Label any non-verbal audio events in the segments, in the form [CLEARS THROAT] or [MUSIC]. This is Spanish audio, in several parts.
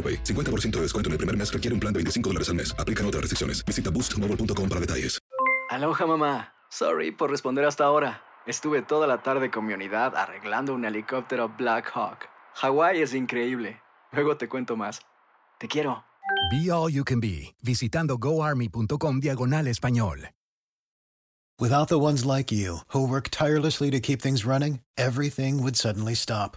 AroPay. 50% de descuento en el primer mes requiere un plan de 25 dólares al mes. Aplican otras restricciones. Visita boostmobile.com para detalles. Aloha mamá. Sorry por responder hasta ahora. Estuve toda la tarde con mi unidad arreglando un helicóptero Black Hawk. Hawái es increíble. Luego te cuento más. Te quiero. Be All You Can Be, visitando goarmy.com diagonal español. Without the ones like you, who work tirelessly to keep things running, everything would suddenly stop.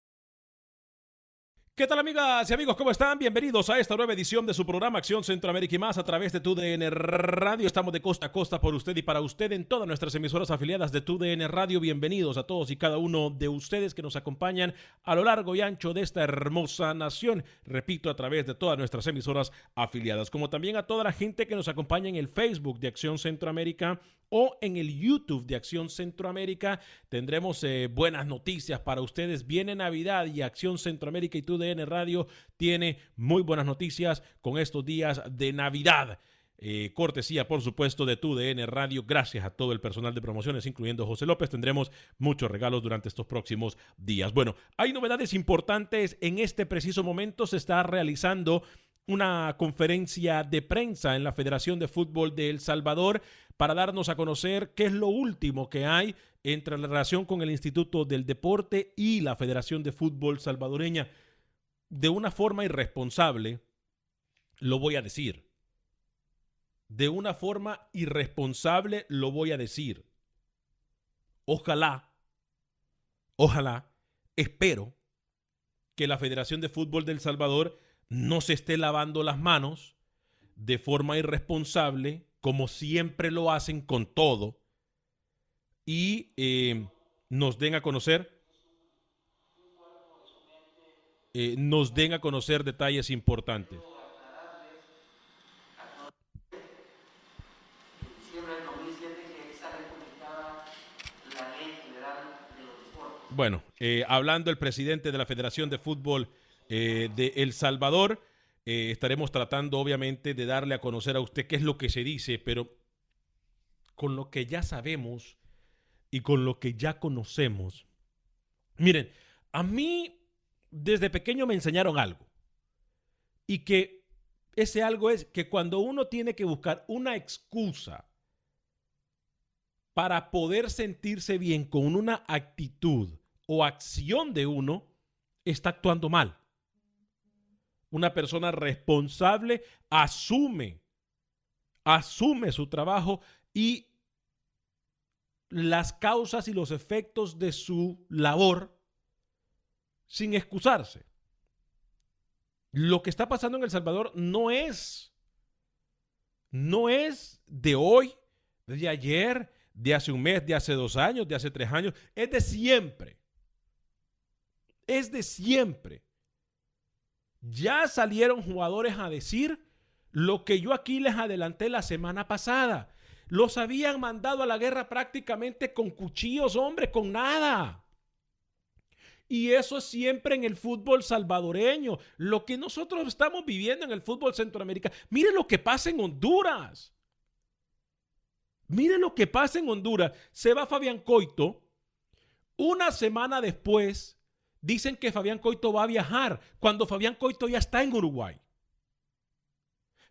¿Qué tal amigas y amigos? ¿Cómo están? Bienvenidos a esta nueva edición de su programa Acción Centroamérica y más a través de TUDN Radio. Estamos de costa a costa por usted y para usted en todas nuestras emisoras afiliadas de TUDN Radio. Bienvenidos a todos y cada uno de ustedes que nos acompañan a lo largo y ancho de esta hermosa nación. Repito, a través de todas nuestras emisoras afiliadas, como también a toda la gente que nos acompaña en el Facebook de Acción Centroamérica o en el YouTube de Acción Centroamérica. Tendremos eh, buenas noticias para ustedes. Viene Navidad y Acción Centroamérica y TUDN Radio tiene muy buenas noticias con estos días de Navidad. Eh, cortesía, por supuesto, de TUDN Radio. Gracias a todo el personal de promociones, incluyendo José López. Tendremos muchos regalos durante estos próximos días. Bueno, hay novedades importantes. En este preciso momento se está realizando una conferencia de prensa en la Federación de Fútbol de El Salvador para darnos a conocer qué es lo último que hay entre la relación con el Instituto del Deporte y la Federación de Fútbol Salvadoreña. De una forma irresponsable, lo voy a decir. De una forma irresponsable lo voy a decir. Ojalá, ojalá, espero que la Federación de Fútbol del Salvador no se esté lavando las manos de forma irresponsable, como siempre lo hacen con todo, y eh, nos den a conocer, eh, nos den a conocer detalles importantes. Bueno, eh, hablando el presidente de la Federación de Fútbol eh, de El Salvador. Eh, estaremos tratando, obviamente, de darle a conocer a usted qué es lo que se dice, pero con lo que ya sabemos y con lo que ya conocemos. Miren, a mí desde pequeño me enseñaron algo. Y que ese algo es que cuando uno tiene que buscar una excusa para poder sentirse bien con una actitud o acción de uno, está actuando mal una persona responsable asume, asume su trabajo y las causas y los efectos de su labor sin excusarse. Lo que está pasando en El Salvador no es, no es de hoy, de ayer, de hace un mes, de hace dos años, de hace tres años, es de siempre. Es de siempre. Ya salieron jugadores a decir lo que yo aquí les adelanté la semana pasada. Los habían mandado a la guerra prácticamente con cuchillos, hombre, con nada. Y eso es siempre en el fútbol salvadoreño. Lo que nosotros estamos viviendo en el fútbol centroamericano. Miren lo que pasa en Honduras. Miren lo que pasa en Honduras. Se va Fabián Coito una semana después dicen que Fabián Coito va a viajar cuando Fabián Coito ya está en Uruguay.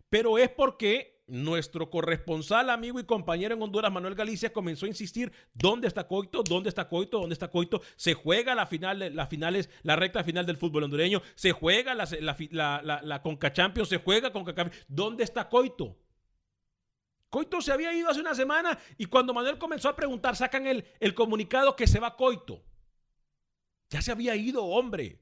Pero es porque nuestro corresponsal, amigo y compañero en Honduras, Manuel Galicia, comenzó a insistir dónde está Coito, dónde está Coito, dónde está Coito. Se juega la final, la finales, la recta final del fútbol hondureño, se juega la, la, la, Conca Champions, se juega con ¿Dónde está Coito? Coito se había ido hace una semana y cuando Manuel comenzó a preguntar, sacan el, el comunicado que se va Coito. Ya se había ido, hombre.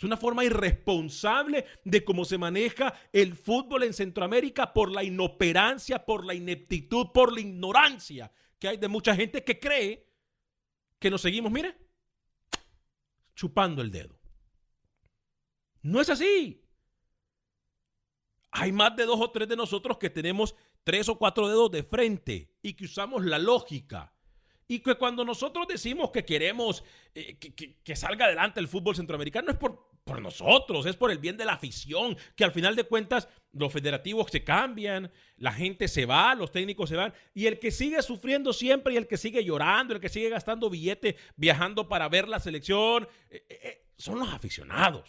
Es una forma irresponsable de cómo se maneja el fútbol en Centroamérica por la inoperancia, por la ineptitud, por la ignorancia que hay de mucha gente que cree que nos seguimos, mire, chupando el dedo. No es así. Hay más de dos o tres de nosotros que tenemos tres o cuatro dedos de frente y que usamos la lógica y que cuando nosotros decimos que queremos eh, que, salga adelante el fútbol centroamericano es por, por nosotros, es por el bien de la afición, que al final de cuentas los federativos se cambian, la gente se va, los técnicos se van, y el que sigue sufriendo siempre y el que sigue llorando, el que sigue gastando billetes viajando para ver la selección, eh, eh, son los aficionados.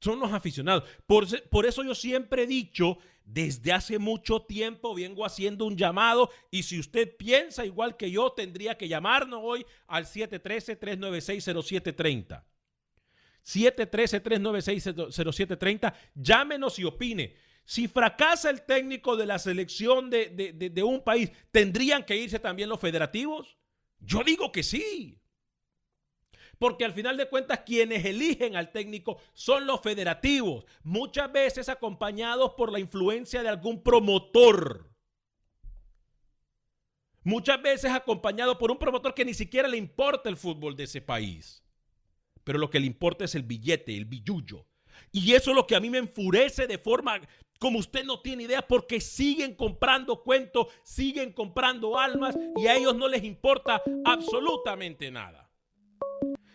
Son los aficionados. Por, por eso yo siempre he dicho desde hace mucho tiempo vengo haciendo un llamado y si usted piensa igual que yo, tendría que llamarnos hoy al 713-396-0730. 713-396-0730. Llámenos y opine. Si fracasa el técnico de la selección de, de un país, ¿tendrían que irse también los federativos? Yo digo que sí porque al final de cuentas quienes eligen al técnico son los federativos, muchas veces acompañados por la influencia de algún promotor. Muchas veces acompañado por un promotor que ni siquiera le importa el fútbol de ese país. Pero lo que le importa es el billete, el billullo. Y eso es lo que a mí me enfurece de forma como usted no tiene idea, porque siguen comprando cuentos, siguen comprando almas y a ellos no les importa absolutamente nada.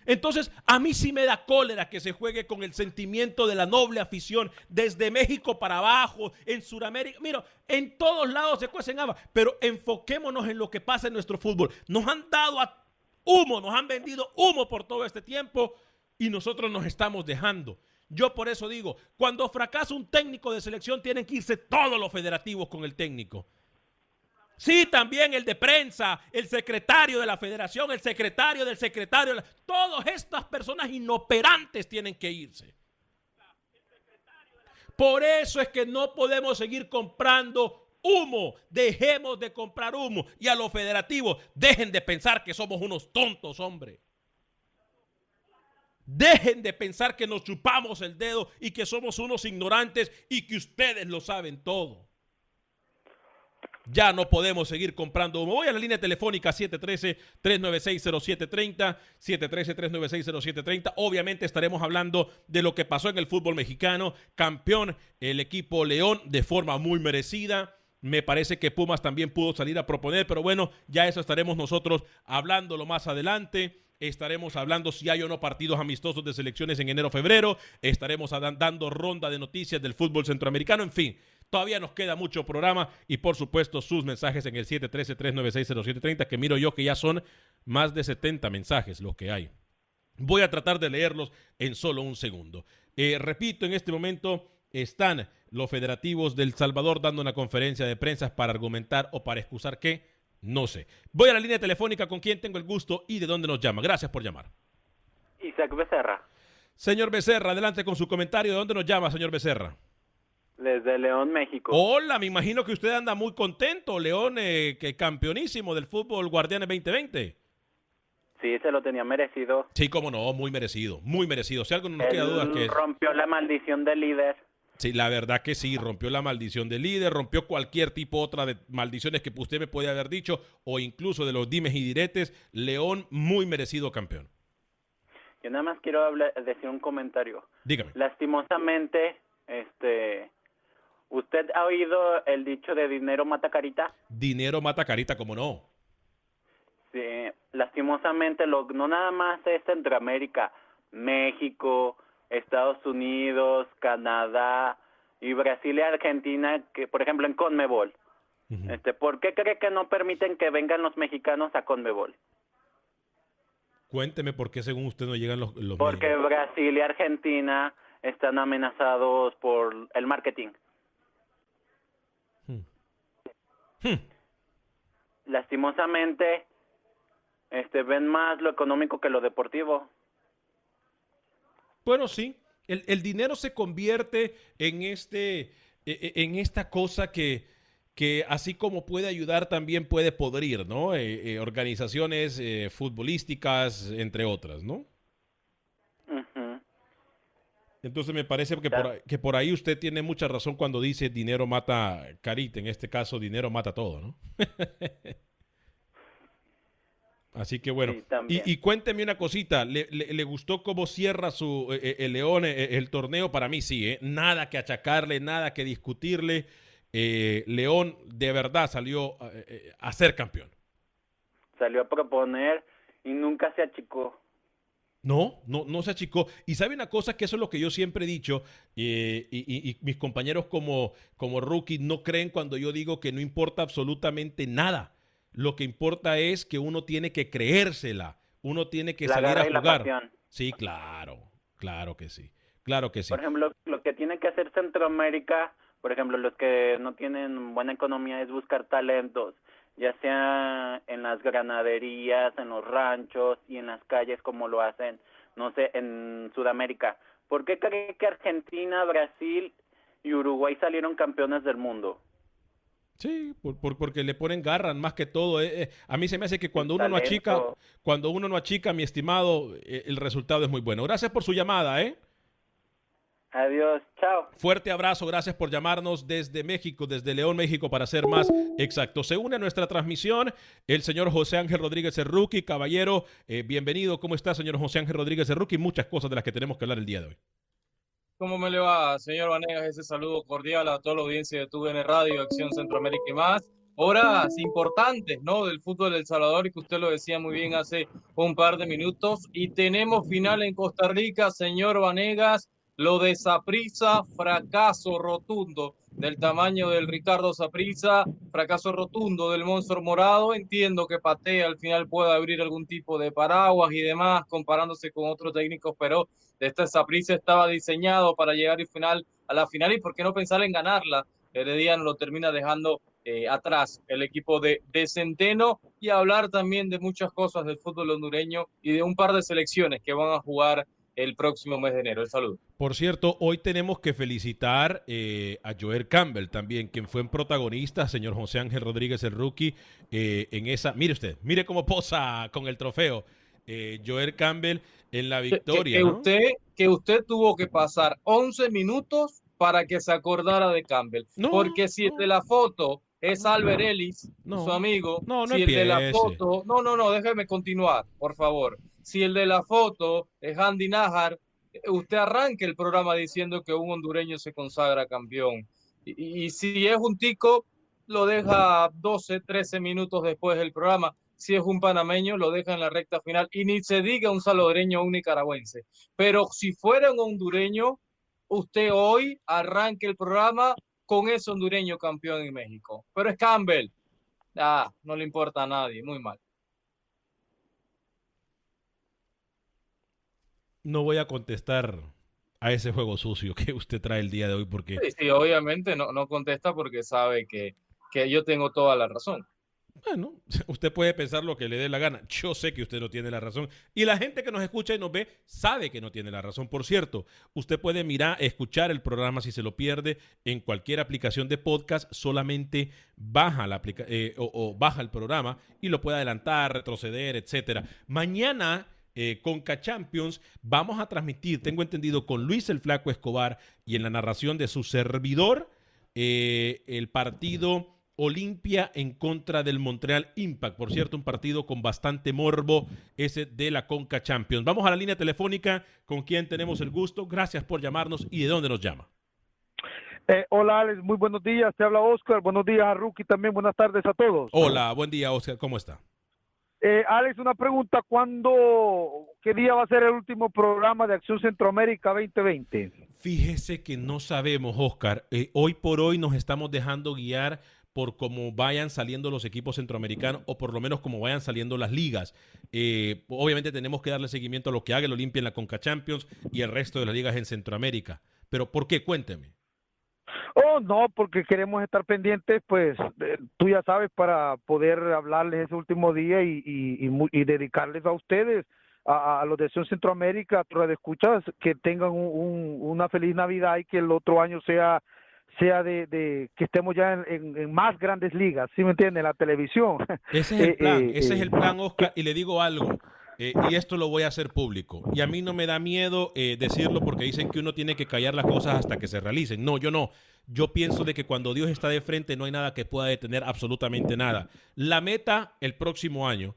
Entonces, a mí sí me da cólera que se juegue con el sentimiento de la noble afición desde México para abajo, en Sudamérica. Mira, en todos lados se cuecen habas, pero enfoquémonos en lo que pasa en nuestro fútbol. Nos han dado a humo, nos han vendido humo por todo este tiempo y nosotros nos estamos dejando. Yo por eso digo, cuando fracasa un técnico de selección, tienen que irse todos los federativos con el técnico. Sí, también el de prensa, el secretario de la federación, el secretario del secretario. Todas estas personas inoperantes tienen que irse. Por eso es que no podemos seguir comprando humo. Dejemos de comprar humo. Y a los federativos, dejen de pensar que somos unos tontos, hombre. Dejen de pensar que nos chupamos el dedo y que somos unos ignorantes y que ustedes lo saben todo. Ya no podemos seguir comprando humo. Voy a la línea telefónica 713-396-0730. 713-396-0730. Obviamente estaremos hablando de lo que pasó en el fútbol mexicano. Campeón el equipo León de forma muy merecida. Me parece que Pumas también pudo salir a proponer, pero bueno, ya eso estaremos nosotros hablándolo más adelante. Estaremos hablando si hay o no partidos amistosos de selecciones en enero-febrero. Estaremos dando ronda de noticias del fútbol centroamericano. En fin, Todavía nos queda mucho programa y por supuesto sus mensajes en el 713-396-0730, que miro yo que ya son más de 70 mensajes los que hay. Voy a tratar de leerlos en solo un segundo. Eh, repito, en este momento están los federativos del Salvador dando una conferencia de prensa para argumentar o para excusar que no sé. Voy a la línea telefónica con quien tengo el gusto y de dónde nos llama. Gracias por llamar. Isaac Becerra. Señor Becerra, adelante con su comentario. ¿De dónde nos llama, señor Becerra? Desde León, México. Hola, me imagino que usted anda muy contento, León, eh, que campeonísimo del fútbol Guardianes 2020. Sí, se lo tenía merecido. Sí, cómo no, muy merecido, muy merecido. Si algo no nos queda duda que... Rompió la maldición del líder. Sí, la verdad que sí, rompió la maldición del líder, rompió cualquier tipo otra de maldiciones que usted me puede haber dicho, o incluso de los dimes y diretes. León, muy merecido campeón. Yo nada más quiero decir un comentario. Dígame. Lastimosamente, este, ¿Usted ha oído el dicho de dinero mata carita? Dinero mata carita, ¿cómo no? Sí, lastimosamente lo, no nada más es Centroamérica, México, Estados Unidos, Canadá y Brasil y Argentina, que por ejemplo en Conmebol. este, ¿Por qué cree que no permiten que vengan los mexicanos a Conmebol? Cuénteme por qué según usted no llegan los... los Porque medios. Brasil y Argentina están amenazados por el marketing. Hmm. Hmm. Lastimosamente, este, ven más lo económico que lo deportivo. Bueno, sí. El, el dinero se convierte en este, e- e- en esta cosa que, que así como puede ayudar, también puede podrir, ¿no? Eh, eh, organizaciones eh, futbolísticas, entre otras, ¿no? Entonces me parece que por, que por ahí usted tiene mucha razón cuando dice dinero mata carita. En este caso, dinero mata todo, ¿no? [LAUGHS] Así que bueno. Sí, y, y cuénteme una cosita. ¿Le, le- le gustó cómo cierra su eh, eh, el León eh, el torneo? Para mí sí, ¿eh? Nada que achacarle, nada que discutirle. León de verdad salió a ser campeón. Salió a proponer y nunca se achicó. No, no, no se achicó. Y sabe una cosa que eso es lo que yo siempre he dicho, eh, y, y- y mis compañeros como, como rookie no creen cuando yo digo que no importa absolutamente nada. Lo que importa es que uno tiene que creérsela, uno tiene que La salir a jugar. Sí, claro, claro que sí, claro que sí. Por ejemplo, lo que tiene que hacer Centroamérica, por ejemplo, los que no tienen buena economía es buscar talentos, ya sea en las granaderías, en los ranchos y en las calles como lo hacen, no sé, en Sudamérica. ¿Por qué cree que Argentina, Brasil y Uruguay salieron campeones del mundo? Sí, por- por- porque le ponen garra más que todo. eh, eh. A mí se me hace que cuando uno no achica, cuando uno no achica, mi estimado, eh, el resultado es muy bueno. Gracias por su llamada, ¿eh? Adiós, chao. Fuerte abrazo, gracias por llamarnos desde México, desde León, México, para ser más exacto. Se une a nuestra transmisión el señor José Ángel Rodríguez Cerruqui, caballero, bienvenido. ¿Cómo está, señor José Ángel Rodríguez Cerruqui? Muchas cosas de las que tenemos que hablar el día de hoy. ¿Cómo me le va, señor Vanegas? Ese saludo cordial a toda la audiencia de TUDN Radio, Acción Centroamérica y más. Horas importantes, ¿no? Del fútbol del Salvador y que usted lo decía muy bien hace un par de minutos. Y tenemos final en Costa Rica, señor Vanegas. Lo de Saprisa, fracaso rotundo del tamaño del Ricardo Saprisa, fracaso rotundo del monstruo morado. Entiendo que Patea al final pueda abrir algún tipo de paraguas y demás, comparándose con otros técnicos, pero este Saprissa estaba diseñado para llegar al final, a la final y por qué no pensar en ganarla. Herediano lo termina dejando eh, atrás el equipo de, de Centeno y hablar también de muchas cosas del fútbol hondureño y de un par de selecciones que van a jugar el próximo mes de enero. El saludo. Por cierto, hoy tenemos que felicitar eh, a Joel Campbell también, quien fue un protagonista, señor José Ángel Rodríguez, el rookie, eh, en esa. Mire usted, mire cómo posa con el trofeo. Eh, Joel Campbell en la victoria. que, ¿no? usted, que usted tuvo que pasar 11 minutos para que se acordara de Campbell. No, Porque si el de la foto es Albert Ellis, No. su amigo, No, no si el de la foto, no, no, no, déjeme continuar, por favor. Si el de la foto es Andy Najar, usted arranque el programa diciendo que un hondureño se consagra campeón. Y, y si es un tico, lo deja 12, 13 minutos después del programa. Si es un panameño, lo deja en la recta final. Y ni se diga un salvadoreño o un nicaragüense. Pero si fuera un hondureño, usted hoy arranque el programa con ese hondureño campeón en México. Pero es Campbell. Ah, no le importa a nadie, muy mal. No voy a contestar a ese juego sucio que [LAUGHS] usted trae el día de hoy porque Sí, sí, obviamente no, no contesta porque sabe que, que yo tengo toda la razón. Bueno, [LAUGHS] usted puede pensar lo que le dé la gana. Yo sé que usted no tiene la razón. Y la gente que nos escucha y nos ve sabe que no tiene la razón. Por cierto, usted puede mirar, escuchar el programa si se lo pierde en cualquier aplicación de podcast. Solamente baja, la aplica eh, o, baja el programa y lo puede adelantar, retroceder, etcétera. Mañana eh, con K-Champions vamos a transmitir, tengo entendido, con Luis el Flaco Escobar y en la narración de su servidor, eh, el partido Olimpia en contra del Montreal Impact. Por cierto, un partido con bastante morbo, ese de la Conca Champions. Vamos a la línea telefónica con quien tenemos el gusto. Gracias por llamarnos y de dónde nos llama. Eh, hola Alex, muy buenos días, te habla Oscar, buenos días a Rookie también, buenas tardes a todos. Hola, buen día, Oscar, ¿cómo está? Eh, Alex, una pregunta, ¿cuándo, qué día va a ser el último programa de Acción Centroamérica 2020? Fíjese que no sabemos, Oscar. Eh, hoy por hoy nos estamos dejando guiar por cómo vayan saliendo los equipos centroamericanos o por lo menos cómo vayan saliendo las ligas. Eh, obviamente tenemos que darle seguimiento a lo que haga el Olimpia en la Conca Champions y el resto de las ligas en Centroamérica. Pero ¿por qué? Cuénteme. Oh, no, porque queremos estar pendientes, pues tú ya sabes, para poder hablarles ese último día y, dedicarles a ustedes, a, los de Centroamérica, a de escuchas, que tengan una feliz Navidad y que el otro año sea sea de, que estemos ya en, más grandes ligas, ¿sí me entiende? La televisión. Ese es [LAUGHS] el eh, plan, eh, ese es el plan, Oscar, y le digo algo, eh, y esto lo voy a hacer público, y a mí no me da miedo decirlo porque dicen que uno tiene que callar las cosas hasta que se realicen. No, yo no. Yo pienso de que cuando Dios está de frente no hay nada que pueda detener absolutamente nada. La meta el próximo año,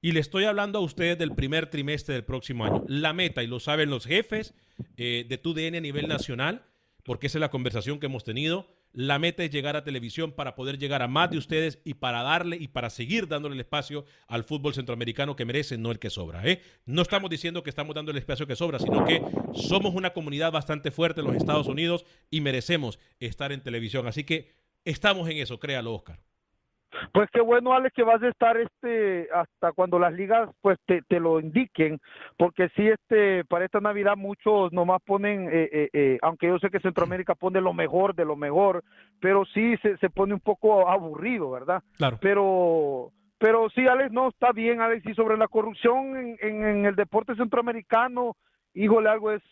y le estoy hablando a ustedes del primer trimestre del próximo año, la meta, y lo saben los jefes de TUDN a nivel nacional, porque esa es la conversación que hemos tenido. La meta es llegar a televisión para poder llegar a más de ustedes y para darle y para seguir dándole el espacio al fútbol centroamericano que merece, no el que sobra. ¿eh? No estamos diciendo que estamos dando el espacio que sobra, sino que somos una comunidad bastante fuerte en los Estados Unidos y merecemos estar en televisión. Así que estamos en eso, créalo, Oscar. Pues qué bueno, Alex, que vas a estar este hasta cuando las ligas pues te, te lo indiquen, porque sí, este para esta Navidad muchos nomás ponen, eh, eh, eh, aunque yo sé que Centroamérica pone lo mejor de lo mejor, pero sí se, se pone un poco aburrido, ¿verdad? Claro. Pero pero sí, Alex, no, está bien, Alex, y sobre la corrupción en, en, el deporte centroamericano, híjole, algo es,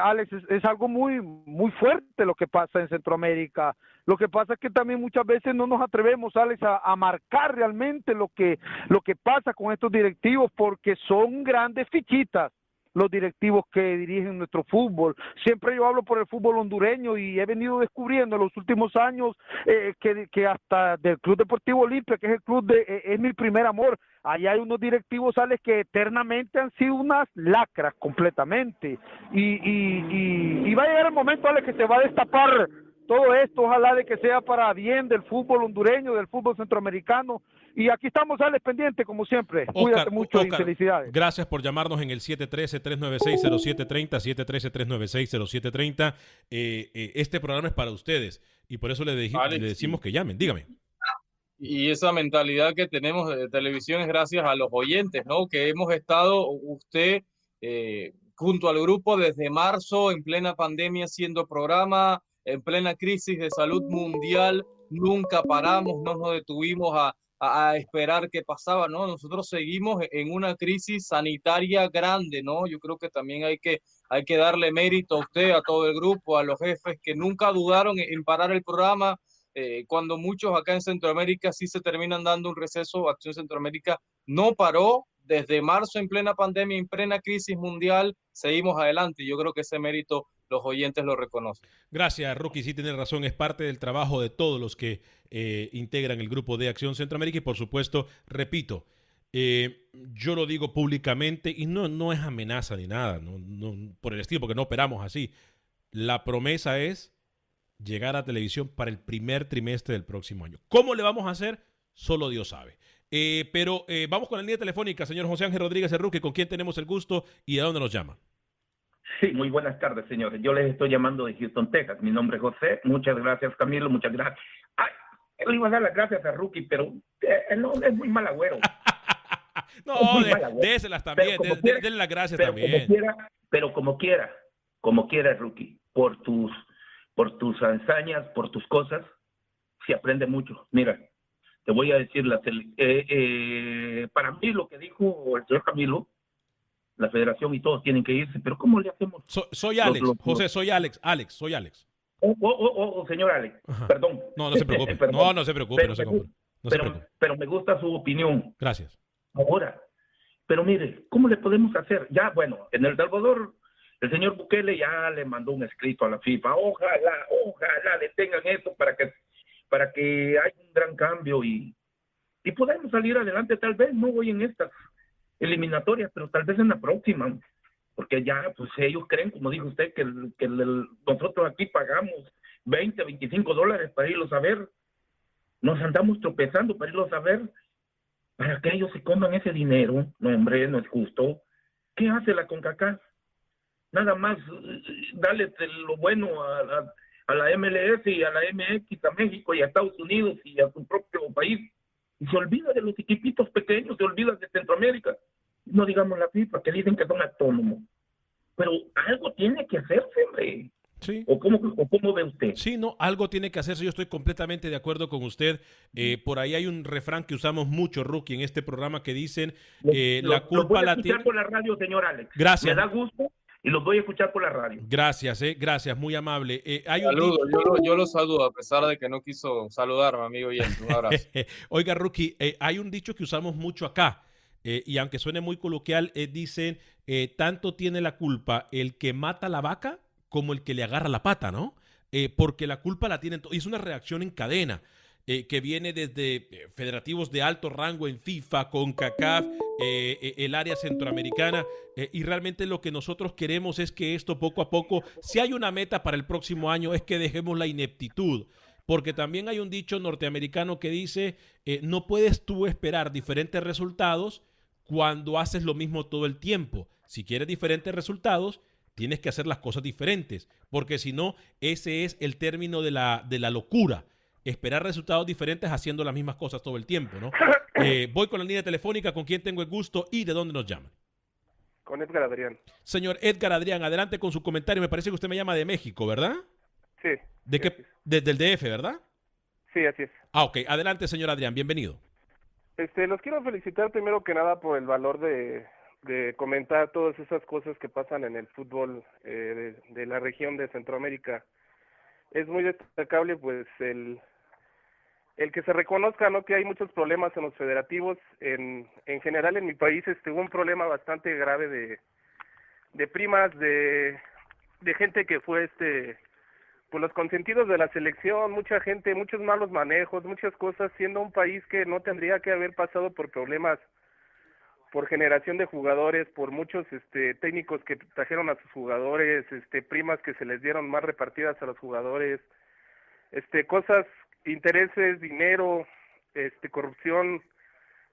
Alex, es, es, algo muy, muy fuerte lo que pasa en Centroamérica. Lo que pasa es que también muchas veces no nos atrevemos, Alex, a, marcar realmente lo que, lo que pasa con estos directivos porque son grandes fichitas los directivos que dirigen nuestro fútbol. Siempre yo hablo por el fútbol hondureño y he venido descubriendo en los últimos años eh, que, que, hasta del Club Deportivo Olimpia, que es el club de, eh, es mi primer amor, ahí hay unos directivos, Alex, que eternamente han sido unas lacras completamente. Y, y, y, va a llegar el momento, Alex, que se va a destapar todo esto, ojalá de que sea para bien del fútbol hondureño, del fútbol centroamericano. Y aquí estamos, Alex, pendiente, como siempre. Cuídate mucho y felicidades. Gracias por llamarnos en el 713-396-0730, 713-396-0730. Eh, eh, este programa es para ustedes y por eso le, le decimos que llamen. Dígame. Y esa mentalidad que tenemos de televisión es gracias a los oyentes, ¿no? Que hemos estado, usted, eh, junto al grupo desde marzo, en plena pandemia, haciendo programa en plena crisis de salud mundial, nunca paramos, no nos detuvimos a, esperar qué pasaba, ¿no? Nosotros seguimos en una crisis sanitaria grande, ¿no? Yo creo que también hay que, hay que darle mérito a usted, a todo el grupo, a los jefes que nunca dudaron en parar el programa, eh, cuando muchos acá en Centroamérica sí se terminan dando un receso, Acción Centroamérica no paró, desde marzo en plena pandemia, en plena crisis mundial, seguimos adelante. Yo creo que ese mérito los oyentes lo reconocen. Gracias, Rookie. Sí, tiene razón. Es parte del trabajo de todos los que eh, integran el grupo de Acción Centroamérica y, por supuesto, repito, eh, yo lo digo públicamente y no, no es amenaza ni nada, no, por el estilo, porque no operamos así. La promesa es llegar a televisión para el primer trimestre del próximo año. ¿Cómo le vamos a hacer? Solo Dios sabe. Eh, pero vamos con la línea telefónica, señor José Ángel Rodríguez Rookie, con quien tenemos el gusto y de dónde nos llama. Sí, muy buenas tardes, señores. Yo les estoy llamando de Houston, Texas. Mi nombre es José. Muchas gracias, Camilo. Muchas gracias. Ay, le iba a dar las gracias a Rookie, pero eh, no, es muy mal agüero. [LAUGHS] no, déselas también. Denle las gracias pero también. Como quiera, pero como quiera, como quiera, Rookie, por tus, por tus hazañas, por tus cosas, se aprende mucho. Mira, te voy a decir, la, eh, eh, para mí lo que dijo el señor Camilo, la federación y todos tienen que irse, pero ¿cómo le hacemos? soy Alex, José, soy Alex, Alex, soy Alex. Oh, oh, oh, oh señor Alex, [LAUGHS] perdón. No, no se preocupe, no, no se preocupe, pero, no se preocupe. pero, pero me gusta su opinión. Gracias. Ahora, pero mire, ¿cómo le podemos hacer? Ya, bueno, en El Salvador, el señor Bukele ya le mandó un escrito a la FIFA. Ojalá, ojalá detengan eso para que, para que haya un gran cambio y, y podamos salir adelante. Tal vez no voy en estas eliminatorias, pero tal vez en la próxima, porque ya, pues ellos creen, como dijo usted, que, que nosotros aquí pagamos 20, 25 dólares para irlos a ver, nos andamos tropezando para irlos a ver, para que ellos se coman ese dinero, no hombre, no es justo. ¿Qué hace la CONCACAF? Nada más dale lo bueno a la MLS y a la MX, a México y a Estados Unidos y a su propio país. Y se olvida de los equipitos pequeños, se olvida de Centroamérica. No digamos la FIFA, que dicen que son autónomos. Pero algo tiene que hacerse, hombre. Sí. ¿O cómo, o cómo ve usted? Sí, no, algo tiene que hacerse. Yo estoy completamente de acuerdo con usted. Eh, por ahí hay un refrán que usamos mucho, Rookie, en este programa que dicen eh, Lo- la lo culpa voy a la tiene. por la radio, señor Alex. Gracias. Me da gusto y los voy a escuchar por la radio. Gracias, eh, gracias, muy amable. Eh, hay un yo, lo- yo lo saludo a pesar de que no quiso saludarme, amigo oyente. Un abrazo. [LAUGHS] Oiga, Rookie, eh, hay un dicho que usamos mucho acá, eh, y aunque suene muy coloquial, eh, dicen, eh, tanto tiene la culpa el que mata la vaca como el que le agarra la pata, ¿no? Eh, porque la culpa la tienen, y es una reacción en cadena. Eh, que viene desde eh, federativos de alto rango en FIFA, con CACAF, el área centroamericana, eh, y realmente lo que nosotros queremos es que esto poco a poco, si hay una meta para el próximo año, es que dejemos la ineptitud, porque también hay un dicho norteamericano que dice, eh, no puedes tú esperar diferentes resultados cuando haces lo mismo todo el tiempo. Si quieres diferentes resultados, tienes que hacer las cosas diferentes, porque si no, ese es el término de la, de la locura. Esperar resultados diferentes haciendo las mismas cosas todo el tiempo, ¿no? [COUGHS] Eh, voy con la línea telefónica, con quien tengo el gusto y de dónde nos llaman. Con Edgar Adrián. Señor Edgar Adrián, adelante con su comentario. Me parece que usted me llama de México, ¿verdad? Sí, ¿De qué? Desde el DF, ¿verdad? sí, así es. Ah, ok. Adelante, señor Adrián, bienvenido. Este, los quiero felicitar primero que nada por el valor de, de comentar todas esas cosas que pasan en el fútbol eh, de, de la región de Centroamérica. Es muy destacable, pues, el, el que se reconozca, ¿no? Que hay muchos problemas en los federativos. En, en general, en mi país, este, hubo un problema bastante grave de, de primas, de, de gente que fue, este, pues los consentidos de la selección, mucha gente, muchos malos manejos, muchas cosas, siendo un país que no tendría que haber pasado por problemas por generación de jugadores, por muchos este técnicos que trajeron a sus jugadores, este primas que se les dieron más repartidas a los jugadores, este cosas, intereses, dinero, este corrupción.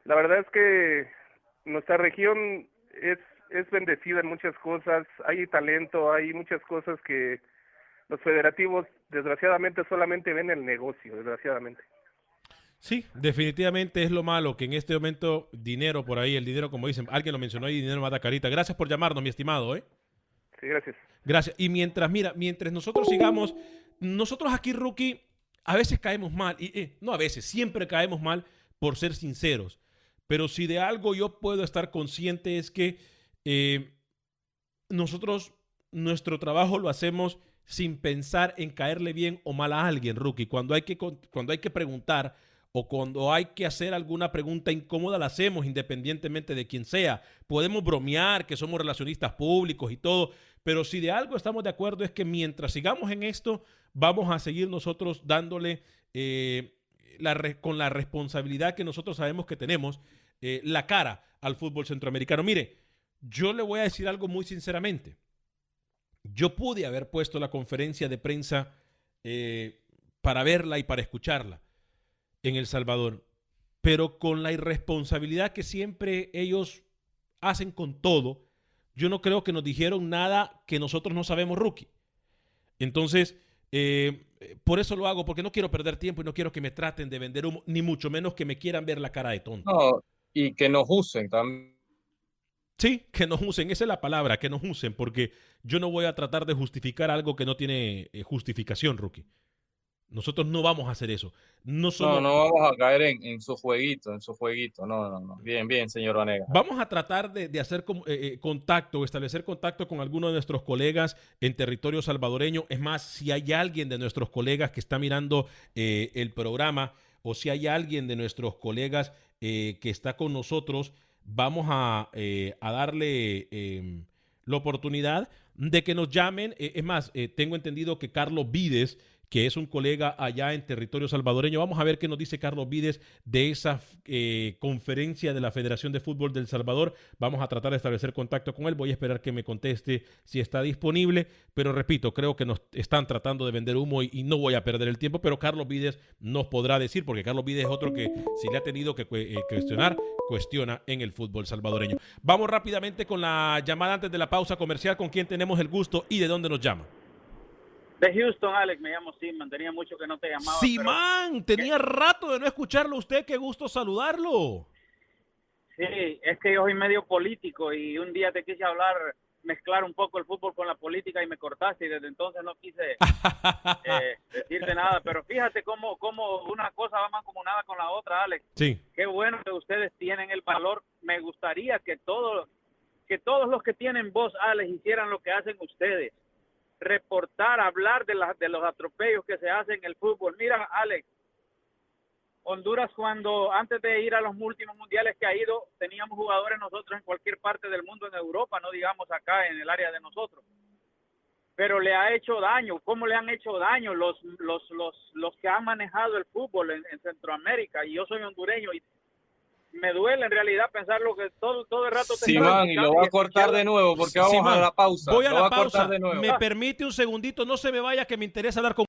La verdad es que nuestra región es es bendecida en muchas cosas, hay talento, hay muchas cosas que los federativos desgraciadamente solamente ven el negocio, desgraciadamente. Sí, definitivamente es lo malo que en este momento dinero por ahí, el dinero como dicen, alguien lo mencionó ahí, dinero mata carita. Gracias por llamarnos, mi estimado, ¿eh? Sí, gracias. Gracias. Y mientras, mira, mientras nosotros sigamos, nosotros aquí, Rookie, a veces caemos mal, y no a veces, siempre caemos mal por ser sinceros. Pero si de algo yo puedo estar consciente es que eh, nosotros, nuestro trabajo lo hacemos sin pensar en caerle bien o mal a alguien, Rookie. Cuando hay que, cuando hay que preguntar o cuando hay que hacer alguna pregunta incómoda, la hacemos independientemente de quién sea. Podemos bromear que somos relacionistas públicos y todo, pero si de algo estamos de acuerdo es que mientras sigamos en esto, vamos a seguir nosotros dándole eh, la con la responsabilidad que nosotros sabemos que tenemos, eh, la cara al fútbol centroamericano. Mire, yo le voy a decir algo muy sinceramente. Yo pude haber puesto la conferencia de prensa eh, para verla y para escucharla en El Salvador, pero con la irresponsabilidad que siempre ellos hacen con todo, yo no creo que nos dijeron nada que nosotros no sabemos, rookie. Entonces, eh, por eso lo hago, porque no quiero perder tiempo y no quiero que me traten de vender humo, ni mucho menos que me quieran ver la cara de tonto. No, y que nos usen también. Sí, que nos usen, esa es la palabra, que nos usen, porque yo no voy a tratar de justificar algo que no tiene eh, justificación, Rookie. Nosotros no vamos a hacer eso. No, somos, No, no vamos a caer en, en su jueguito, en su jueguito. No, no, no. Bien, bien, señor Vanega. Vamos a tratar de, de hacer eh, eh, contacto, establecer contacto con alguno de nuestros colegas en territorio salvadoreño. Es más, si hay alguien de nuestros colegas que está mirando eh, el programa o si hay alguien de nuestros colegas eh, que está con nosotros, vamos a, eh, a darle eh, la oportunidad de que nos llamen. Es más, tengo entendido que Carlos Vides que es un colega allá en territorio salvadoreño. Vamos a ver qué nos dice Carlos Vides de esa eh, conferencia de la Federación de Fútbol del Salvador. Vamos a tratar de establecer contacto con él. Voy a esperar que me conteste si está disponible. Pero repito, creo que nos están tratando de vender humo y, no voy a perder el tiempo. Pero Carlos Vides nos podrá decir, porque Carlos Vides es otro que si le ha tenido que eh, cuestionar, cuestiona en el fútbol salvadoreño. Vamos rápidamente con la llamada antes de la pausa comercial con quien tenemos el gusto y de dónde nos llama. De Houston, Alex, me llamo Simán, tenía mucho que no te llamaba. Simán, tenía rato de no escucharlo usted, qué gusto saludarlo. Sí, es que yo soy medio político y un día te quise hablar, mezclar un poco el fútbol con la política y me cortaste y desde entonces no quise [LAUGHS] eh, decirte nada. Pero fíjate cómo, cómo una cosa va mancomunada con la otra, Alex. Sí. Qué bueno que ustedes tienen el valor. Me gustaría que todos, que todos los que tienen voz, Alex, hicieran lo que hacen ustedes. Reportar, hablar de, de los atropellos que se hacen en el fútbol. Mira, Alex, Honduras cuando antes de ir a los últimos mundiales que ha ido, teníamos jugadores nosotros en cualquier parte del mundo, en Europa, no digamos acá en el área de nosotros. Pero le ha hecho daño, ¿cómo le han hecho daño los los los, los que han manejado el fútbol en, en Centroamérica? Y yo soy hondureño y me duele en realidad pensar lo que todo, todo el rato... te man, y lo voy a cortar de nuevo porque vamos Simán, a la pausa. Voy a Lo la pausa. de nuevo. ¿Me permite un segundito? No se me vaya que me interesa hablar con...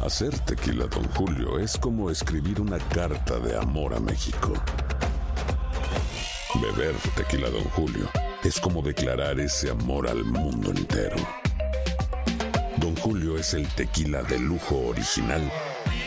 Hacer tequila, Don Julio, es como escribir una carta de amor a México. Beber tequila, Don Julio, es como declarar ese amor al mundo entero. Don Julio es el tequila de lujo original,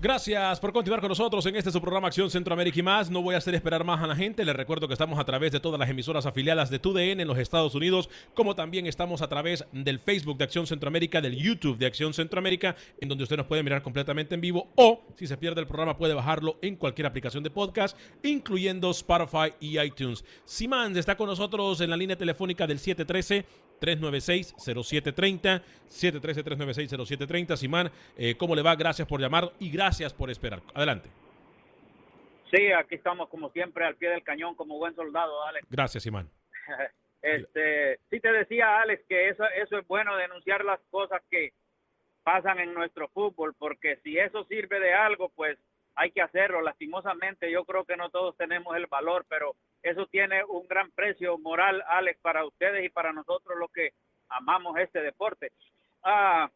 Gracias por continuar con nosotros en este su programa Acción Centroamérica y más. No voy a hacer esperar más a la gente. Les recuerdo que estamos a través de todas las emisoras afiliadas de TUDN en los Estados Unidos, como también estamos a través del Facebook de Acción Centroamérica, del YouTube de Acción Centroamérica, en donde usted nos puede mirar completamente en vivo o, si se pierde el programa, puede bajarlo en cualquier aplicación de podcast, incluyendo Spotify y iTunes. Simán está con nosotros en la línea telefónica del 713. 396-0730, 713-396-0730. Simán, eh, ¿cómo le va? Gracias por llamar y gracias por esperar. Adelante. Sí, aquí estamos como siempre al pie del cañón como buen soldado, Alex. Gracias, Simán. [LAUGHS] Este, sí te decía Alex que eso, eso es bueno denunciar las cosas que pasan en nuestro fútbol, porque si eso sirve de algo, pues hay que hacerlo. Lastimosamente, yo creo que no todos tenemos el valor, pero eso tiene un gran precio moral, Alex, para ustedes y para nosotros los que amamos este deporte. Ah,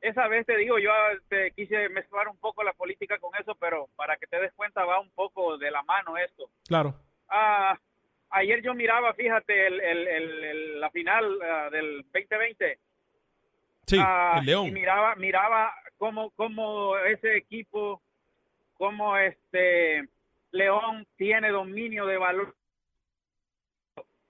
esa vez te digo, yo te quise mezclar un poco la política con eso, pero para que te des cuenta va un poco de la mano esto. Claro. Ah, ayer yo miraba, fíjate, el, el- el- el- la final ah, del 2020. Sí, Ah, el León. Y miraba, miraba cómo, cómo ese equipo, cómo este León tiene dominio de valor.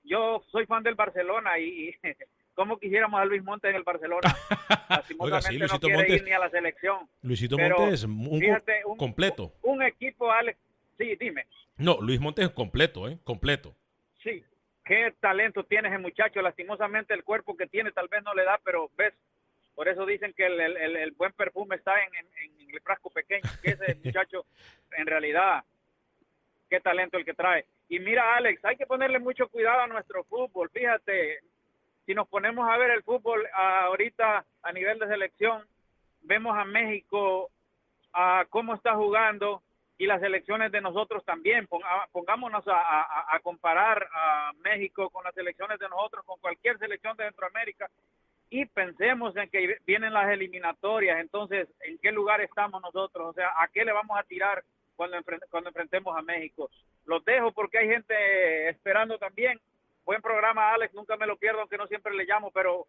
Yo soy fan del Barcelona y, y [LAUGHS] cómo quisiéramos a Luis Montes en el Barcelona. [LAUGHS] Oiga, sí, no quiere Montes. ir ni a la selección. Luisito Pero, Montes, un, co- fíjate, un- completo. Un equipo, Alex, sí, dime. No, Luis Montes es completo, ¿eh? Completo. Sí, qué talento tiene ese muchacho. Lastimosamente el cuerpo que tiene tal vez no le da, pero ves, por eso dicen que el, el- el- buen perfume está en, en- en el frasco pequeño, que ese [LAUGHS] muchacho en realidad, qué talento el que trae. Y mira, Alex, hay que ponerle mucho cuidado a nuestro fútbol. Fíjate, si nos ponemos a ver el fútbol ah, ahorita a nivel de selección, vemos a México a cómo está jugando y las selecciones de nosotros también. Pongámonos a, a- a comparar a México con las selecciones de nosotros, con cualquier selección de Centroamérica y pensemos en que vienen las eliminatorias. Entonces, ¿en qué lugar estamos nosotros? O sea, ¿a qué le vamos a tirar cuando, cuando enfrentemos a México? Los dejo porque hay gente esperando también. Buen programa, Alex. Nunca me lo pierdo, aunque no siempre le llamo, pero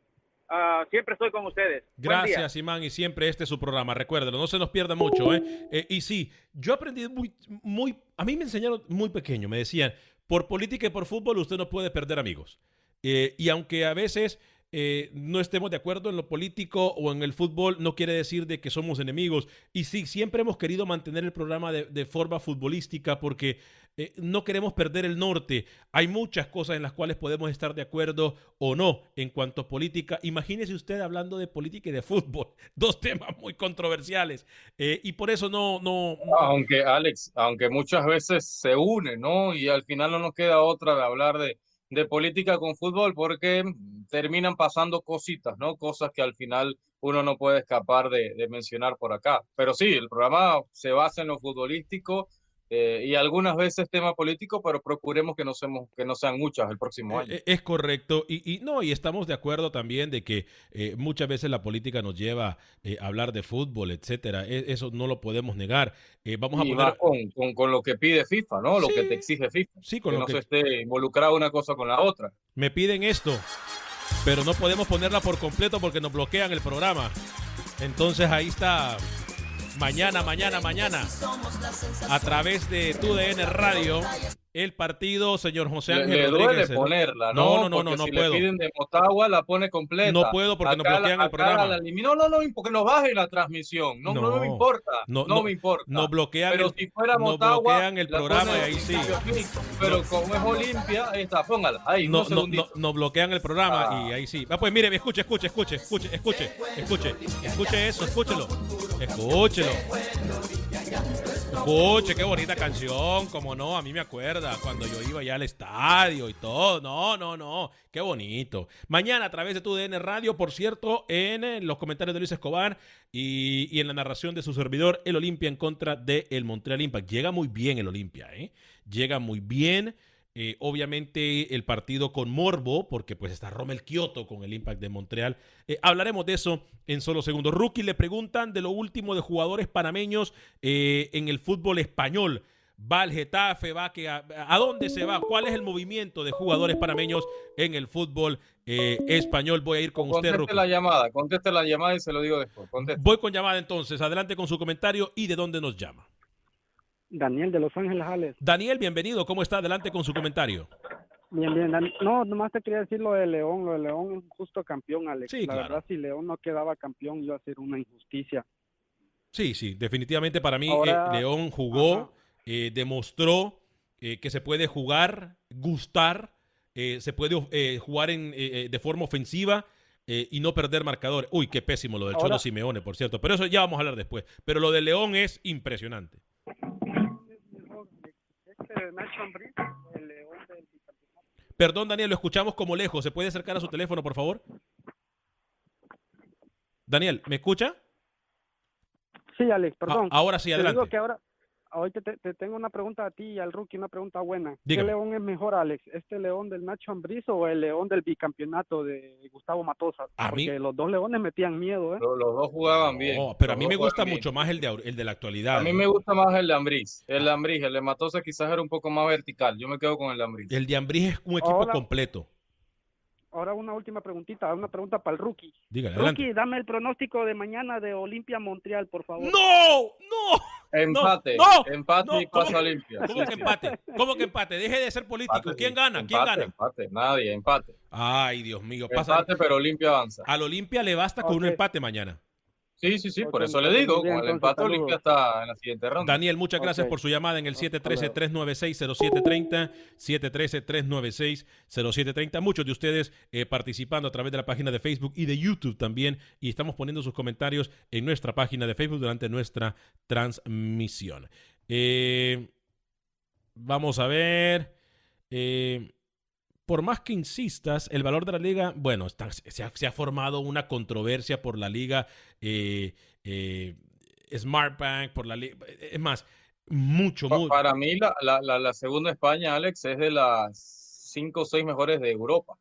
ah, siempre estoy con ustedes. Gracias, Imán, y siempre este es su programa. Recuérdelo, no se nos pierda mucho, ¿eh? Eh, y sí, yo aprendí muy, muy, a mí me enseñaron muy pequeño, me decían, por política y por fútbol usted no puede perder amigos. Eh, y aunque a veces eh, no estemos de acuerdo en lo político o en el fútbol, no quiere decir de que somos enemigos. Y sí, siempre hemos querido mantener el programa de, forma futbolística porque eh, no queremos perder el norte. Hay muchas cosas en las cuales podemos estar de acuerdo o no en cuanto a política. Imagínese usted hablando de política y de fútbol, [LAUGHS] dos temas muy controversiales. Eh, y por eso no, no, Aunque, Alex, aunque muchas veces se une, ¿no? Y al final no nos queda otra de hablar de, de política con fútbol porque terminan pasando cositas, ¿no? Cosas que al final uno no puede escapar de, mencionar por acá. Pero sí, el programa se basa en lo futbolístico eh, y algunas veces tema político, pero procuremos que no, seamos, que no sean muchas el próximo año. Eh, Es correcto. Y, y no, y estamos de acuerdo también de que eh, muchas veces la política nos lleva eh, a hablar de fútbol, etcétera. E- Eso no lo podemos negar. Eh, vamos a y poner. más con, con, con lo que pide FIFA, ¿no? Lo que te exige FIFA. Sí, con que lo no que- se esté involucrado una cosa con la otra. Me piden esto, pero no podemos ponerla por completo porque nos bloquean el programa. Entonces ahí está. Mañana, mañana, mañana. A través de TUDN Radio. El partido, señor José Ángel le duele Rodríguez. ponerla, No, ¿no? no, no, no, no si puedo. le piden de Motagua, la pone completa. No puedo porque nos Acá bloquean el programa. la. No, no, no, porque nos baje la transmisión. No, no, No. me importa. No, No, no, me importa. Nos bloquean, Pero el, si fuera Motagua, bloquean el programa y ahí sí. Pero como es Olimpia, ahí está, póngala. Ahí, No, no, no, nos bloquean el programa Ah. y ahí sí. Ah, pues mire, escuche, escuche, escuche, escuche, escuche, escuche, escuche eso, escúchelo. Escúchelo. Escuche, qué bonita canción, como no, a mí me acuerda cuando yo iba ya al estadio y todo. No, no, no, qué bonito. Mañana a través de tu DN Radio, por cierto, en, eh, los comentarios de Luis Escobar y, y en la narración de su servidor, el Olimpia en contra del el Montreal Impact. Llega muy bien el Olimpia, ¿eh? Llega muy bien. Eh, obviamente el partido con Morbo, porque pues está Rommel Kioto con el Impact de Montreal. Eh, hablaremos de eso en solo segundos. Rookie le preguntan de lo último de jugadores panameños eh, en el fútbol español. Va al Getafe, va que a, a dónde se va, cuál es el movimiento de jugadores panameños en el fútbol español. Voy a ir con usted, Conteste Rookie. la llamada, conteste la llamada y se lo digo después. Conteste. Voy con llamada entonces. Adelante con su comentario y de dónde nos llama. Daniel de Los Ángeles, Alex. Daniel, bienvenido. ¿Cómo está? Adelante con su comentario. Bien, bien. No, nomás te quería decir lo de León. Lo de León es un justo campeón, Alex. Sí, La claro. verdad, si León no quedaba campeón, iba a ser una injusticia. Sí, sí, definitivamente para mí Ahora- eh, León jugó, eh, demostró eh, que se puede jugar, gustar, se puede jugar en, de forma ofensiva eh, y no perder marcador. Uy, qué pésimo lo del Ahora- Cholo Simeone, por cierto, pero eso ya vamos a hablar después. Pero lo de León es impresionante. Este Nacho Ambriz, el León del Perdón, Daniel, lo escuchamos como lejos. ¿Se puede acercar a su teléfono, por favor? Daniel, ¿me escucha? Sí, Alex, perdón. Ah, ahora sí, Te adelante. digo que ahora, ahorita te, te tengo una pregunta a ti y al rookie, una pregunta buena. Dígame. ¿Qué León es mejor, Alex? ¿Este León del Nacho Ambriz o el León del bicampeonato de Gustavo Matosas? A mí- Porque los dos Leones metían miedo, ¿eh? Los, los dos jugaban bien. No, pero a mí me gusta bien. mucho más el de, el de la actualidad. A mí me gusta más el de Ambriz. El de Ambriz, el de Matosa quizás era un poco más vertical. Yo me quedo con el de Ambriz. El de Ambriz es un equipo Ahora- completo. Ahora una última preguntita, una pregunta para el rookie. Dígale, adelante. Rookie, dame el pronóstico de mañana de Olimpia Montreal, por favor. ¡No! ¡No! Empate. no, empate no, y pasa ¿cómo- Olimpia. ¿Cómo Sí, que sí. empate? ¿Cómo que empate? Deje de ser político. Empate, ¿Quién gana? ¿Quién Empate, gana? Empate, nadie, empate. Ay, Dios mío. Pasa. Empate, pero Olimpia avanza. Al Olimpia le basta con un empate mañana. Sí, sí, sí, por eso le digo, con el empate. Olimpia está en la siguiente ronda. Daniel, muchas gracias por su llamada en el Hasta 713-396-0730, 713-396-0730. Muchos de ustedes eh, participando a través de la página de Facebook y de YouTube también. Y estamos poniendo sus comentarios en nuestra página de Facebook durante nuestra transmisión. Eh, vamos a ver. Eh, por más que insistas, el valor de la liga, bueno, está- se, ha, se ha formado una controversia por la liga eh, eh, Smart Bank, por la liga. Es más, mucho, mucho. Para mí, la, la, la, la segunda España, Alex, es de las cinco o seis mejores de Europa.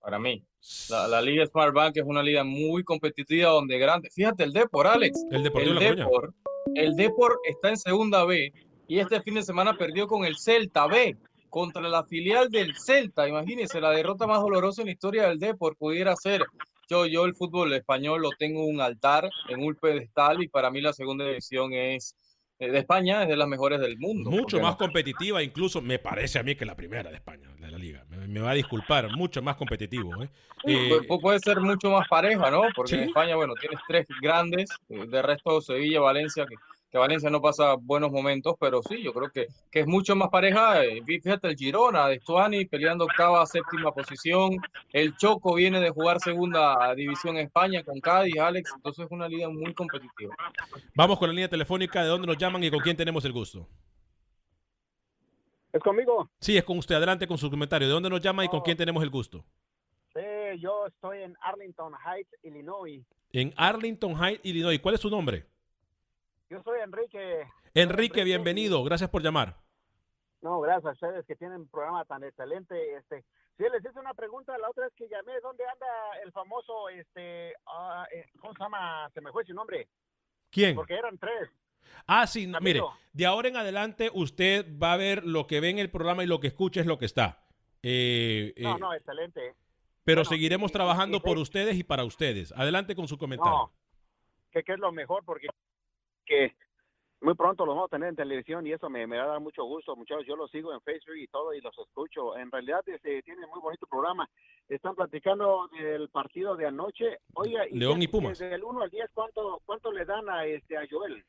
Para mí. La, la Liga Smart Bank es una liga muy competitiva donde grande. Fíjate, el Depor, Alex. El Deportivo el. Depor, el Depor está en segunda B y este fin de semana perdió con el Celta B contra la filial del Celta. Imagínense, la derrota más dolorosa en la historia del Depor pudiera ser. Yo, yo el fútbol español lo tengo en un altar, en un pedestal y para mí la segunda división es eh, de España es de las mejores del mundo. Mucho ¿por qué más no? competitiva, incluso me parece a mí que la primera de España, de la liga. Me, me va a disculpar, mucho más competitivo. ¿eh? Eh, pu- pu- puede ser mucho más pareja, ¿no? Porque en Sí. España, bueno, tienes tres grandes, de resto Sevilla, Valencia, que, que Valencia no pasa buenos momentos, pero sí, yo creo que, que es mucho más pareja. eh, fí- Fíjate el Girona de Stuani peleando octava, séptima posición. El Choco viene de jugar segunda división en España con Cádiz, Alex, entonces es una liga muy competitiva. vamos con la línea telefónica de dónde nos llaman y con quién tenemos el gusto. ¿Es conmigo? Sí, es con usted. Adelante con su comentario. ¿De dónde nos llama y con quién tenemos el gusto? Sí, yo estoy en Arlington Heights, Illinois. En Arlington Heights, Illinois. ¿Cuál es su nombre? Yo soy Enrique. Enrique, bienvenido. Gracias por llamar. No, gracias a ustedes que tienen un programa tan excelente. Este, sí, les hice una pregunta la otra vez que llamé. ¿Dónde anda el famoso, este, ah, eh, ¿cómo se llama? Se me fue su nombre. ¿Quién? Porque eran tres. Ah, sí, no, mire, de ahora en adelante usted va a ver lo que ve en el programa y lo que escucha es lo que está. Eh, No, eh, no, excelente. pero bueno, seguiremos y- trabajando y- por ustedes y para ustedes. Adelante con su comentario. No, que, que es lo mejor porque que muy pronto los vamos a tener en televisión y eso me, me va a dar mucho gusto, muchachos. Yo los sigo en Facebook y todo y los escucho. En realidad este, tiene muy bonito programa. Están platicando del partido de anoche. Oiga, León y Pumas. Del 1 al 10, ¿cuánto, cuánto le dan a, este, a Joel?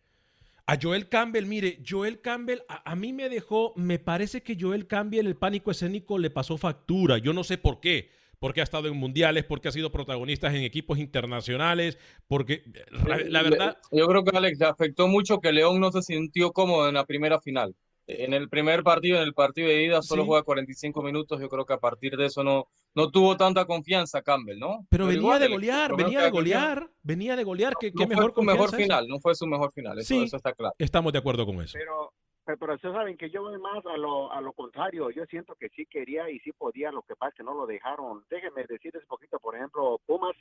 A Joel Campbell, mire, Joel Campbell, a, a mí me dejó, me parece que Joel Campbell, el pánico escénico, le pasó factura. Yo no sé por qué. Porque ha estado en mundiales, porque ha sido protagonista en equipos internacionales, porque la, la Le- verdad, Yo creo que Alex le afectó mucho que León no se sintió cómodo en la primera final. En el primer partido, en el partido de ida, solo Sí. juega 45 minutos. Yo creo que a partir de eso no, no tuvo tanta confianza Campbell, ¿no? pero venía igual, de golear, venía de golear, venía de golear, que, No qué fue mejor su mejor final, no fue su mejor final, eso, Sí. eso está claro. Estamos de acuerdo con eso. Pero, pero, ustedes saben que yo voy más a lo, a lo contrario. Yo siento que sí quería y sí podía, lo que pasa es que no lo dejaron. Déjenme decirles un poquito, por ejemplo, Pumas,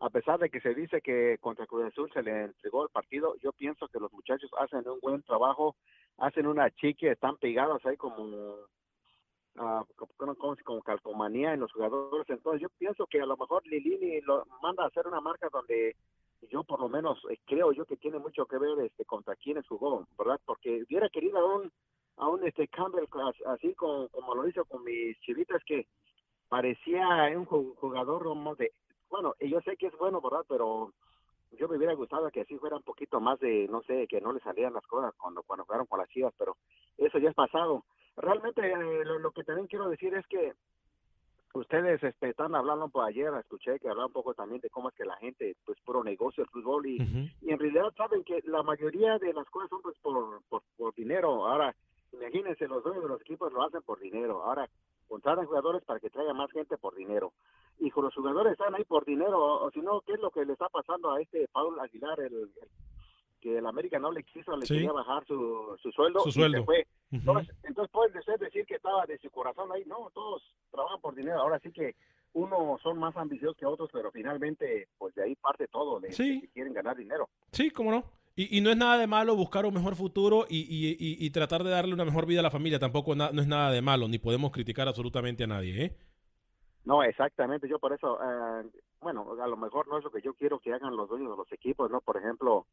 a pesar de que se dice que contra Cruz Azul se le entregó el partido, yo pienso que los muchachos hacen un buen trabajo, hacen una chique, están pegados ahí como ah, como, como, como calcomanía en los jugadores. Entonces yo pienso que a lo mejor Lilini lo manda a hacer una marca donde yo por lo menos eh, creo yo que tiene mucho que ver este contra quienes jugó, ¿verdad? Porque hubiera querido a un a un este Campbell as- así como, como lo hizo con mis chivitas que parecía un ju- jugador como de bueno, yo sé que es bueno, ¿verdad? Pero yo me hubiera gustado que así fuera un poquito más de, no sé, que no le salían las cosas cuando, cuando jugaron con las chivas, pero eso ya es pasado. Realmente eh, lo, lo que también quiero decir es que ustedes este, están hablando por ayer, escuché que hablaban un poco también de cómo es que la gente, pues puro negocio el fútbol y, y en realidad saben que la mayoría de las cosas son pues por, por, por dinero. Ahora, imagínense, los dueños de los equipos lo hacen por dinero. Ahora, contratan jugadores para que traigan más gente por dinero. Y con los jugadores están ahí por dinero, o, o si no, ¿qué es lo que le está pasando a este Paul Aguilar, el, el- que el América no le quiso, le Sí. quería bajar su, su sueldo Su y se sueldo. fue. Entonces, entonces pueden usted decir que estaba de su corazón ahí. No, todos trabajan por dinero. Ahora sí que unos son más ambiciosos que otros, pero finalmente, pues de ahí parte todo, de, Sí. que quieren ganar dinero. Sí, cómo no. Y, y no es nada de malo buscar un mejor futuro y, y- y- y tratar de darle una mejor vida a la familia. Tampoco na- no es nada de malo, ni podemos criticar absolutamente a nadie, ¿eh? No, exactamente. Yo por eso, eh, bueno, a lo mejor no es lo que yo quiero que hagan los dueños de los equipos, ¿no? Por ejemplo,